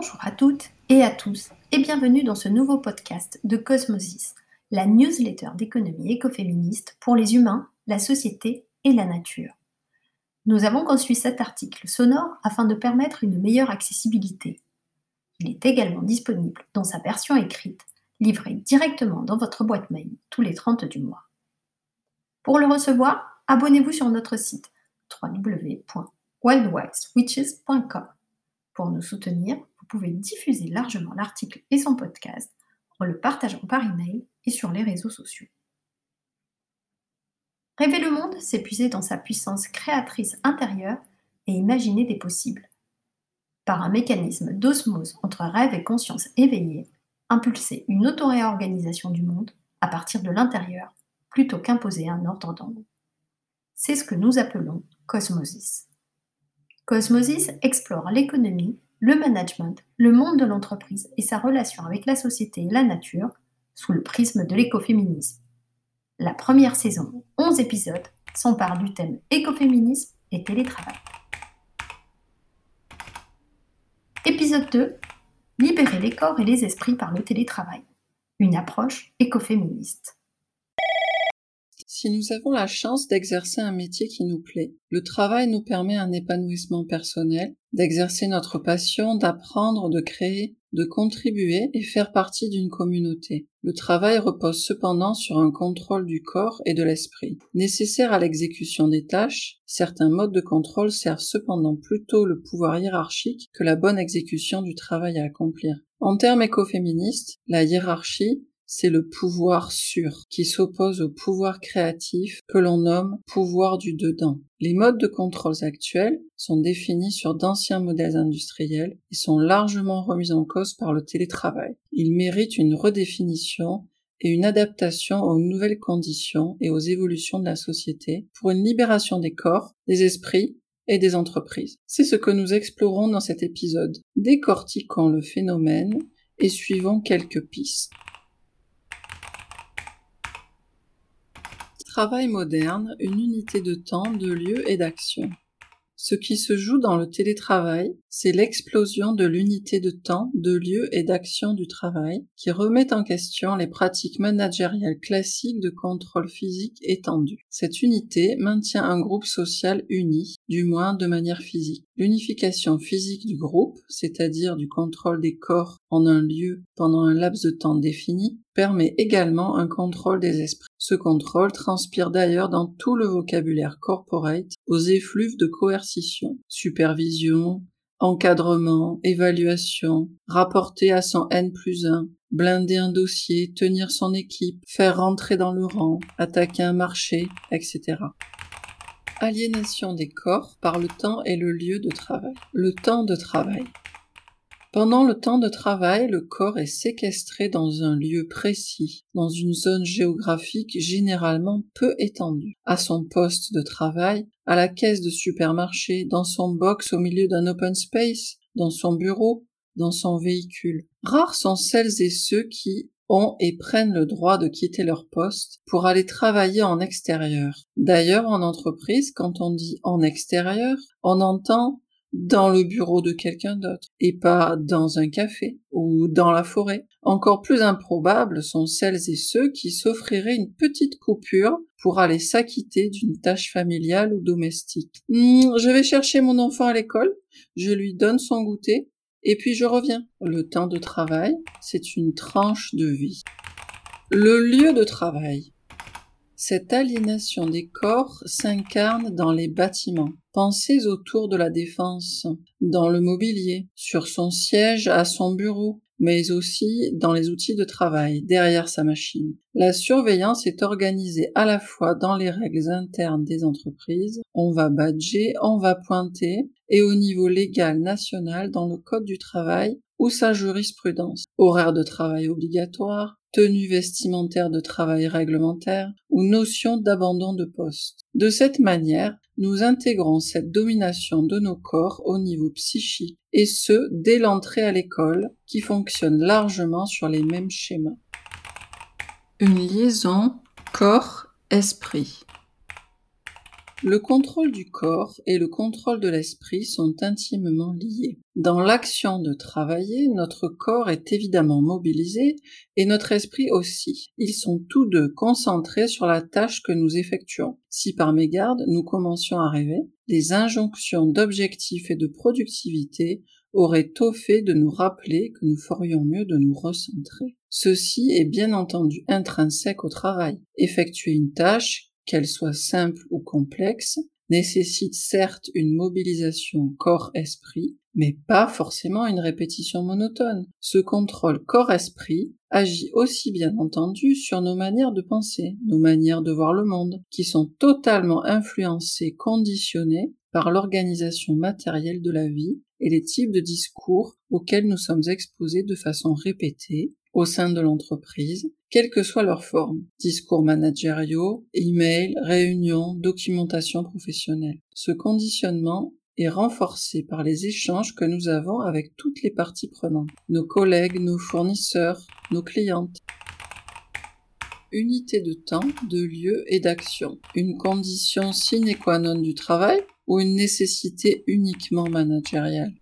Bonjour à toutes et à tous et bienvenue dans ce nouveau podcast de Cosmosis, la newsletter d'économie écoféministe pour les humains, la société et la nature. Nous avons conçu cet article sonore afin de permettre une meilleure accessibilité. Il est également disponible dans sa version écrite, livrée directement dans votre boîte mail tous les 30 du mois. Pour le recevoir, abonnez-vous sur notre site www.wildwildswitches.com. Pour nous soutenir, pouvez diffuser largement l'article et son podcast en le partageant par email et sur les réseaux sociaux. Rêver le monde, c'est puiser dans sa puissance créatrice intérieure et imaginer des possibles. Par un mécanisme d'osmose entre rêve et conscience éveillée, impulser une autoréorganisation du monde à partir de l'intérieur plutôt qu'imposer un ordre d'en C'est ce que nous appelons cosmosis. Cosmosis explore l'économie, le management, le monde de l'entreprise et sa relation avec la société et la nature sous le prisme de l'écoféminisme. La première saison, 11 épisodes, s'empare du thème écoféminisme et télétravail. Épisode 2 Libérer les corps et les esprits par le télétravail. Une approche écoféministe. Si nous avons la chance d'exercer un métier qui nous plaît, le travail nous permet un épanouissement personnel, d'exercer notre passion, d'apprendre, de créer, de contribuer et faire partie d'une communauté. Le travail repose cependant sur un contrôle du corps et de l'esprit. Nécessaire à l'exécution des tâches, certains modes de contrôle servent cependant plutôt le pouvoir hiérarchique que la bonne exécution du travail à accomplir. En termes écoféministes, la hiérarchie c'est le pouvoir sûr qui s'oppose au pouvoir créatif que l'on nomme pouvoir du dedans. Les modes de contrôle actuels sont définis sur d'anciens modèles industriels et sont largement remis en cause par le télétravail. Ils méritent une redéfinition et une adaptation aux nouvelles conditions et aux évolutions de la société pour une libération des corps, des esprits et des entreprises. C'est ce que nous explorons dans cet épisode, décortiquant le phénomène et suivant quelques pistes. Travail moderne, une unité de temps, de lieu et d'action. Ce qui se joue dans le télétravail, c'est l'explosion de l'unité de temps, de lieu et d'action du travail qui remet en question les pratiques managériales classiques de contrôle physique étendu. Cette unité maintient un groupe social uni, du moins de manière physique. L'unification physique du groupe, c'est-à-dire du contrôle des corps en un lieu pendant un laps de temps défini, permet également un contrôle des esprits. Ce contrôle transpire d'ailleurs dans tout le vocabulaire corporate aux effluves de coercition, supervision, encadrement, évaluation, rapporter à son N plus 1, blinder un dossier, tenir son équipe, faire rentrer dans le rang, attaquer un marché, etc. Aliénation des corps par le temps et le lieu de travail. Le temps de travail. Pendant le temps de travail, le corps est séquestré dans un lieu précis, dans une zone géographique généralement peu étendue, à son poste de travail, à la caisse de supermarché, dans son box au milieu d'un open space, dans son bureau, dans son véhicule. Rares sont celles et ceux qui ont et prennent le droit de quitter leur poste pour aller travailler en extérieur. D'ailleurs, en entreprise, quand on dit en extérieur, on entend dans le bureau de quelqu'un d'autre et pas dans un café ou dans la forêt. Encore plus improbables sont celles et ceux qui s'offriraient une petite coupure pour aller s'acquitter d'une tâche familiale ou domestique. Hmm, je vais chercher mon enfant à l'école, je lui donne son goûter et puis je reviens. Le temps de travail, c'est une tranche de vie. Le lieu de travail. Cette aliénation des corps s'incarne dans les bâtiments. Pensez autour de la défense, dans le mobilier, sur son siège, à son bureau, mais aussi dans les outils de travail, derrière sa machine. La surveillance est organisée à la fois dans les règles internes des entreprises, on va badger, on va pointer, et au niveau légal national dans le Code du travail ou sa jurisprudence. Horaire de travail obligatoire, tenue vestimentaire de travail réglementaire ou notion d'abandon de poste. De cette manière, nous intégrons cette domination de nos corps au niveau psychique, et ce, dès l'entrée à l'école, qui fonctionne largement sur les mêmes schémas. Une liaison corps-esprit. Le contrôle du corps et le contrôle de l'esprit sont intimement liés. Dans l'action de travailler, notre corps est évidemment mobilisé et notre esprit aussi. Ils sont tous deux concentrés sur la tâche que nous effectuons. Si par mégarde nous commencions à rêver, les injonctions d'objectif et de productivité auraient tôt fait de nous rappeler que nous ferions mieux de nous recentrer. Ceci est bien entendu intrinsèque au travail. Effectuer une tâche qu'elle soit simple ou complexe, nécessite certes une mobilisation corps-esprit, mais pas forcément une répétition monotone. Ce contrôle corps-esprit agit aussi bien entendu sur nos manières de penser, nos manières de voir le monde, qui sont totalement influencées, conditionnées par l'organisation matérielle de la vie et les types de discours auxquels nous sommes exposés de façon répétée au sein de l'entreprise, quelle que soit leur forme. Discours managériaux, emails, réunions, documentation professionnelle. Ce conditionnement est renforcé par les échanges que nous avons avec toutes les parties prenantes, nos collègues, nos fournisseurs, nos clientes. Unité de temps, de lieu et d'action. Une condition sine qua non du travail ou une nécessité uniquement managériale?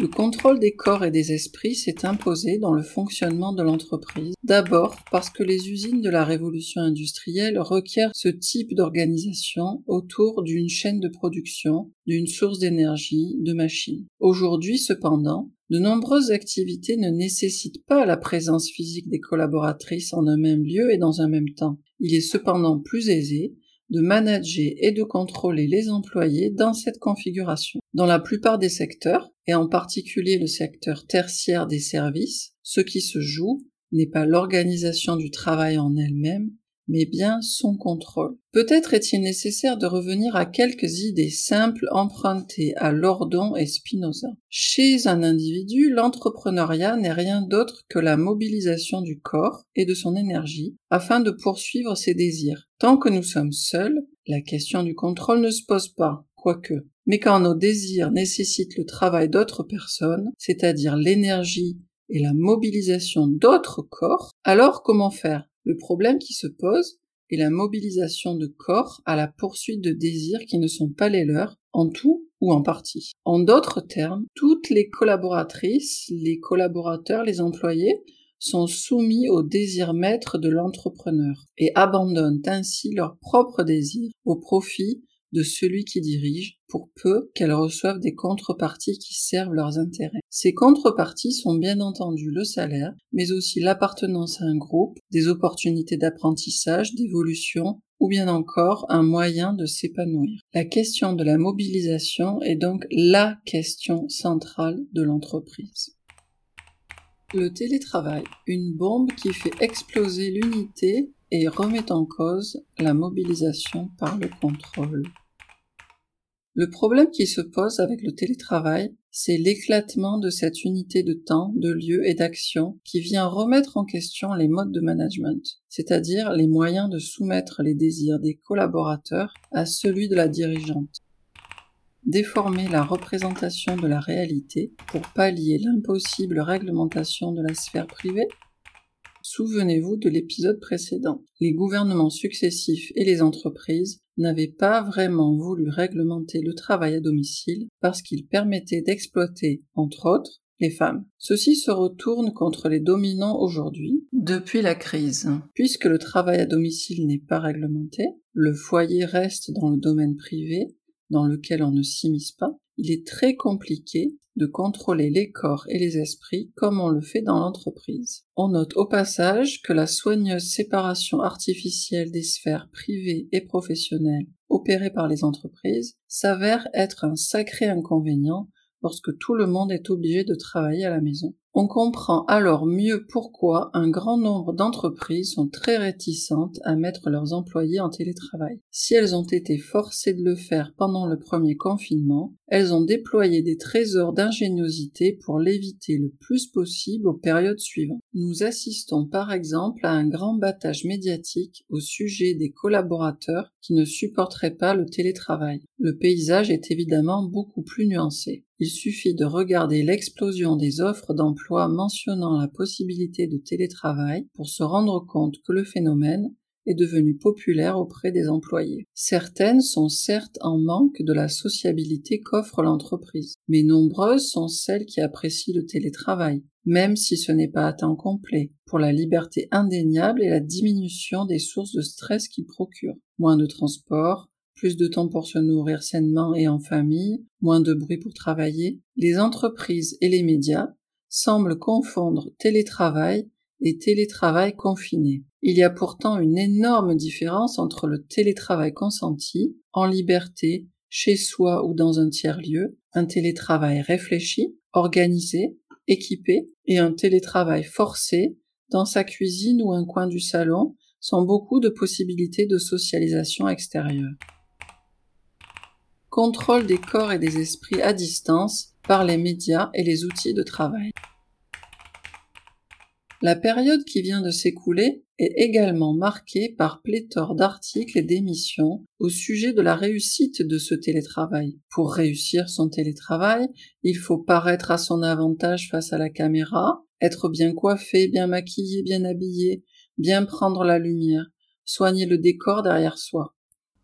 Le contrôle des corps et des esprits s'est imposé dans le fonctionnement de l'entreprise, d'abord parce que les usines de la révolution industrielle requièrent ce type d'organisation autour d'une chaîne de production, d'une source d'énergie, de machines. Aujourd'hui cependant, de nombreuses activités ne nécessitent pas la présence physique des collaboratrices en un même lieu et dans un même temps. Il est cependant plus aisé de manager et de contrôler les employés dans cette configuration. Dans la plupart des secteurs, et en particulier le secteur tertiaire des services, ce qui se joue n'est pas l'organisation du travail en elle-même, mais bien son contrôle. Peut-être est-il nécessaire de revenir à quelques idées simples empruntées à Lordon et Spinoza. Chez un individu, l'entrepreneuriat n'est rien d'autre que la mobilisation du corps et de son énergie afin de poursuivre ses désirs. Tant que nous sommes seuls, la question du contrôle ne se pose pas, quoique. Mais quand nos désirs nécessitent le travail d'autres personnes, c'est-à-dire l'énergie et la mobilisation d'autres corps, alors comment faire? Le problème qui se pose est la mobilisation de corps à la poursuite de désirs qui ne sont pas les leurs, en tout ou en partie. En d'autres termes, toutes les collaboratrices, les collaborateurs, les employés sont soumis au désir maître de l'entrepreneur et abandonnent ainsi leurs propres désirs au profit de celui qui dirige, pour peu qu'elles reçoivent des contreparties qui servent leurs intérêts. Ces contreparties sont bien entendu le salaire, mais aussi l'appartenance à un groupe, des opportunités d'apprentissage, d'évolution, ou bien encore un moyen de s'épanouir. La question de la mobilisation est donc la question centrale de l'entreprise. Le télétravail, une bombe qui fait exploser l'unité et remet en cause la mobilisation par le contrôle. Le problème qui se pose avec le télétravail, c'est l'éclatement de cette unité de temps, de lieu et d'action qui vient remettre en question les modes de management, c'est-à-dire les moyens de soumettre les désirs des collaborateurs à celui de la dirigeante. Déformer la représentation de la réalité pour pallier l'impossible réglementation de la sphère privée Souvenez-vous de l'épisode précédent. Les gouvernements successifs et les entreprises n'avaient pas vraiment voulu réglementer le travail à domicile parce qu'il permettait d'exploiter, entre autres, les femmes. Ceci se retourne contre les dominants aujourd'hui, depuis la crise. Puisque le travail à domicile n'est pas réglementé, le foyer reste dans le domaine privé, dans lequel on ne s'immisce pas, il est très compliqué de contrôler les corps et les esprits comme on le fait dans l'entreprise. On note au passage que la soigneuse séparation artificielle des sphères privées et professionnelles opérée par les entreprises s'avère être un sacré inconvénient lorsque tout le monde est obligé de travailler à la maison. On comprend alors mieux pourquoi un grand nombre d'entreprises sont très réticentes à mettre leurs employés en télétravail. Si elles ont été forcées de le faire pendant le premier confinement, elles ont déployé des trésors d'ingéniosité pour l'éviter le plus possible aux périodes suivantes. Nous assistons par exemple à un grand battage médiatique au sujet des collaborateurs qui ne supporteraient pas le télétravail. Le paysage est évidemment beaucoup plus nuancé. Il suffit de regarder l'explosion des offres d'emploi mentionnant la possibilité de télétravail pour se rendre compte que le phénomène est devenue populaire auprès des employés. Certaines sont certes en manque de la sociabilité qu'offre l'entreprise, mais nombreuses sont celles qui apprécient le télétravail, même si ce n'est pas à temps complet, pour la liberté indéniable et la diminution des sources de stress qu'il procure. Moins de transport, plus de temps pour se nourrir sainement et en famille, moins de bruit pour travailler, les entreprises et les médias semblent confondre télétravail et télétravail confiné. Il y a pourtant une énorme différence entre le télétravail consenti, en liberté, chez soi ou dans un tiers-lieu, un télétravail réfléchi, organisé, équipé, et un télétravail forcé, dans sa cuisine ou un coin du salon, sans beaucoup de possibilités de socialisation extérieure. Contrôle des corps et des esprits à distance par les médias et les outils de travail. La période qui vient de s'écouler est également marquée par pléthore d'articles et d'émissions au sujet de la réussite de ce télétravail. Pour réussir son télétravail, il faut paraître à son avantage face à la caméra, être bien coiffé, bien maquillé, bien habillé, bien prendre la lumière, soigner le décor derrière soi.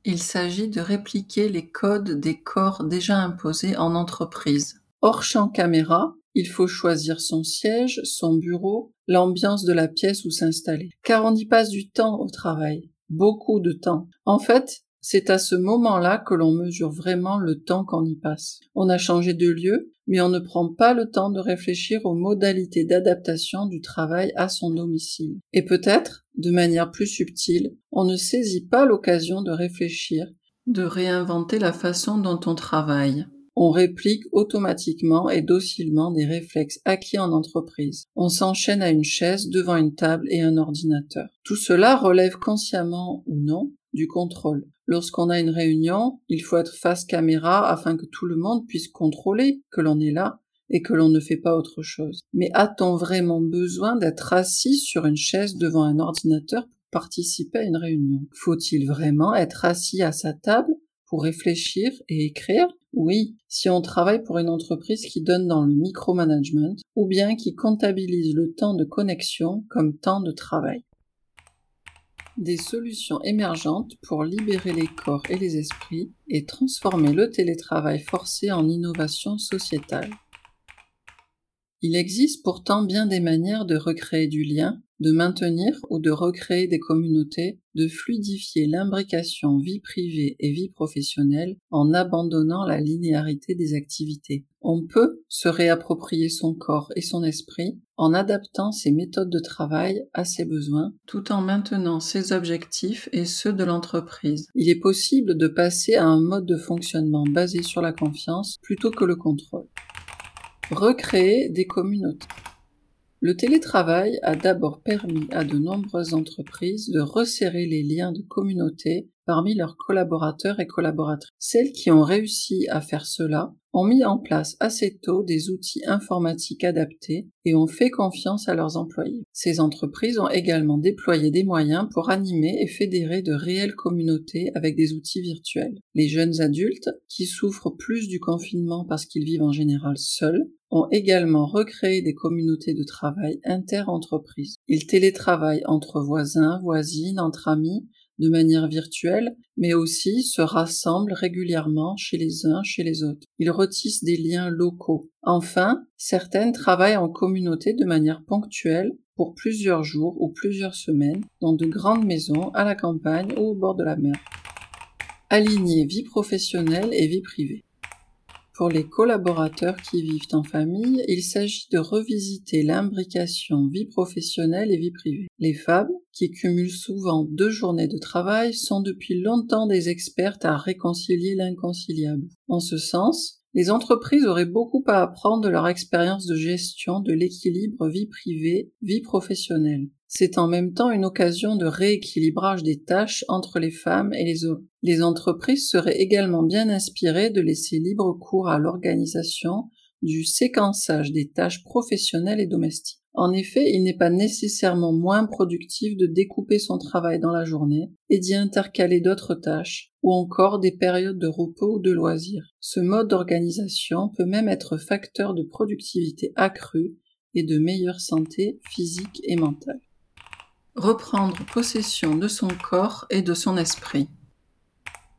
Il s'agit de répliquer les codes des corps déjà imposés en entreprise. Hors champ caméra, il faut choisir son siège, son bureau, l'ambiance de la pièce où s'installer. Car on y passe du temps au travail. Beaucoup de temps. En fait, c'est à ce moment-là que l'on mesure vraiment le temps qu'on y passe. On a changé de lieu, mais on ne prend pas le temps de réfléchir aux modalités d'adaptation du travail à son domicile. Et peut-être, de manière plus subtile, on ne saisit pas l'occasion de réfléchir, de réinventer la façon dont on travaille. On réplique automatiquement et docilement des réflexes acquis en entreprise. On s'enchaîne à une chaise devant une table et un ordinateur. Tout cela relève consciemment ou non du contrôle. Lorsqu'on a une réunion, il faut être face caméra afin que tout le monde puisse contrôler que l'on est là et que l'on ne fait pas autre chose. Mais a-t-on vraiment besoin d'être assis sur une chaise devant un ordinateur pour participer à une réunion? Faut-il vraiment être assis à sa table pour réfléchir et écrire oui, si on travaille pour une entreprise qui donne dans le micromanagement ou bien qui comptabilise le temps de connexion comme temps de travail. Des solutions émergentes pour libérer les corps et les esprits et transformer le télétravail forcé en innovation sociétale. Il existe pourtant bien des manières de recréer du lien, de maintenir ou de recréer des communautés, de fluidifier l'imbrication vie privée et vie professionnelle en abandonnant la linéarité des activités. On peut se réapproprier son corps et son esprit en adaptant ses méthodes de travail à ses besoins tout en maintenant ses objectifs et ceux de l'entreprise. Il est possible de passer à un mode de fonctionnement basé sur la confiance plutôt que le contrôle. Recréer des communautés. Le télétravail a d'abord permis à de nombreuses entreprises de resserrer les liens de communauté parmi leurs collaborateurs et collaboratrices. Celles qui ont réussi à faire cela ont mis en place assez tôt des outils informatiques adaptés et ont fait confiance à leurs employés. Ces entreprises ont également déployé des moyens pour animer et fédérer de réelles communautés avec des outils virtuels. Les jeunes adultes, qui souffrent plus du confinement parce qu'ils vivent en général seuls, ont également recréé des communautés de travail inter-entreprises. Ils télétravaillent entre voisins, voisines, entre amis, de manière virtuelle, mais aussi se rassemblent régulièrement chez les uns, chez les autres. Ils retissent des liens locaux. Enfin, certaines travaillent en communauté de manière ponctuelle pour plusieurs jours ou plusieurs semaines dans de grandes maisons à la campagne ou au bord de la mer. Aligner vie professionnelle et vie privée. Pour les collaborateurs qui vivent en famille, il s'agit de revisiter l'imbrication vie professionnelle et vie privée. Les femmes, qui cumulent souvent deux journées de travail, sont depuis longtemps des expertes à réconcilier l'inconciliable. En ce sens, les entreprises auraient beaucoup à apprendre de leur expérience de gestion de l'équilibre vie privée, vie professionnelle. C'est en même temps une occasion de rééquilibrage des tâches entre les femmes et les hommes. Les entreprises seraient également bien inspirées de laisser libre cours à l'organisation du séquençage des tâches professionnelles et domestiques. En effet, il n'est pas nécessairement moins productif de découper son travail dans la journée et d'y intercaler d'autres tâches, ou encore des périodes de repos ou de loisirs. Ce mode d'organisation peut même être facteur de productivité accrue et de meilleure santé physique et mentale. reprendre possession de son corps et de son esprit.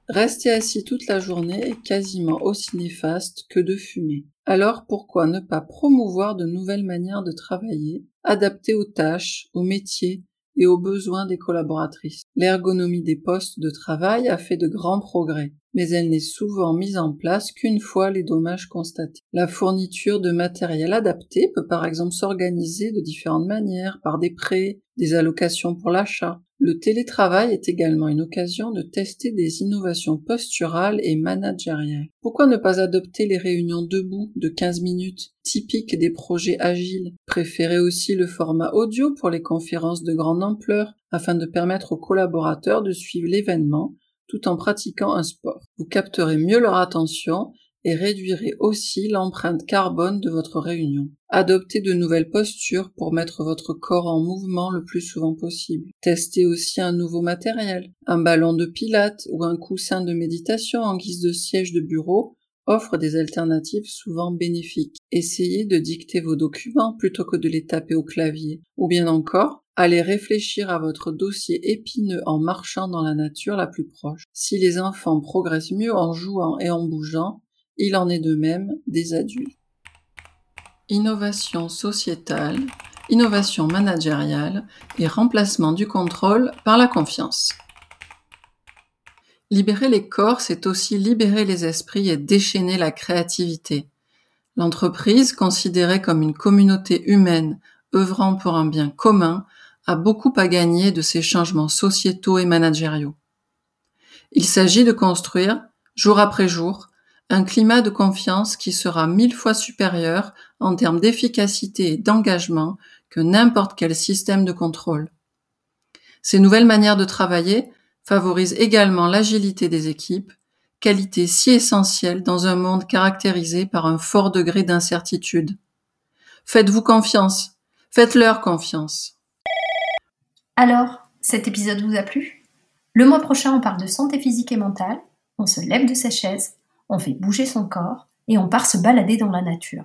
Rester assis toute la journée est quasiment aussi néfaste que de fumer. Alors pourquoi ne pas promouvoir de nouvelles manières de travailler, adaptées aux tâches, aux métiers et aux besoins des collaboratrices? L'ergonomie des postes de travail a fait de grands progrès, mais elle n'est souvent mise en place qu'une fois les dommages constatés. La fourniture de matériel adapté peut par exemple s'organiser de différentes manières, par des prêts, des allocations pour l'achat, le télétravail est également une occasion de tester des innovations posturales et managériales. Pourquoi ne pas adopter les réunions debout de 15 minutes, typiques des projets agiles? Préférez aussi le format audio pour les conférences de grande ampleur, afin de permettre aux collaborateurs de suivre l'événement tout en pratiquant un sport. Vous capterez mieux leur attention et réduirez aussi l'empreinte carbone de votre réunion. Adoptez de nouvelles postures pour mettre votre corps en mouvement le plus souvent possible. Testez aussi un nouveau matériel. Un ballon de pilates ou un coussin de méditation en guise de siège de bureau offre des alternatives souvent bénéfiques. Essayez de dicter vos documents plutôt que de les taper au clavier. Ou bien encore, allez réfléchir à votre dossier épineux en marchant dans la nature la plus proche. Si les enfants progressent mieux en jouant et en bougeant, il en est de même des adultes. Innovation sociétale, innovation managériale et remplacement du contrôle par la confiance. Libérer les corps, c'est aussi libérer les esprits et déchaîner la créativité. L'entreprise, considérée comme une communauté humaine œuvrant pour un bien commun, a beaucoup à gagner de ces changements sociétaux et managériaux. Il s'agit de construire, jour après jour, un climat de confiance qui sera mille fois supérieur en termes d'efficacité et d'engagement que n'importe quel système de contrôle. Ces nouvelles manières de travailler favorisent également l'agilité des équipes, qualité si essentielle dans un monde caractérisé par un fort degré d'incertitude. Faites-vous confiance, faites-leur confiance. Alors, cet épisode vous a plu? Le mois prochain, on parle de santé physique et mentale, on se lève de sa chaise, on fait bouger son corps et on part se balader dans la nature.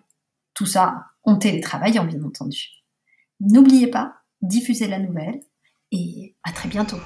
Tout ça en télétravaillant, bien entendu. N'oubliez pas, diffusez la nouvelle et à très bientôt.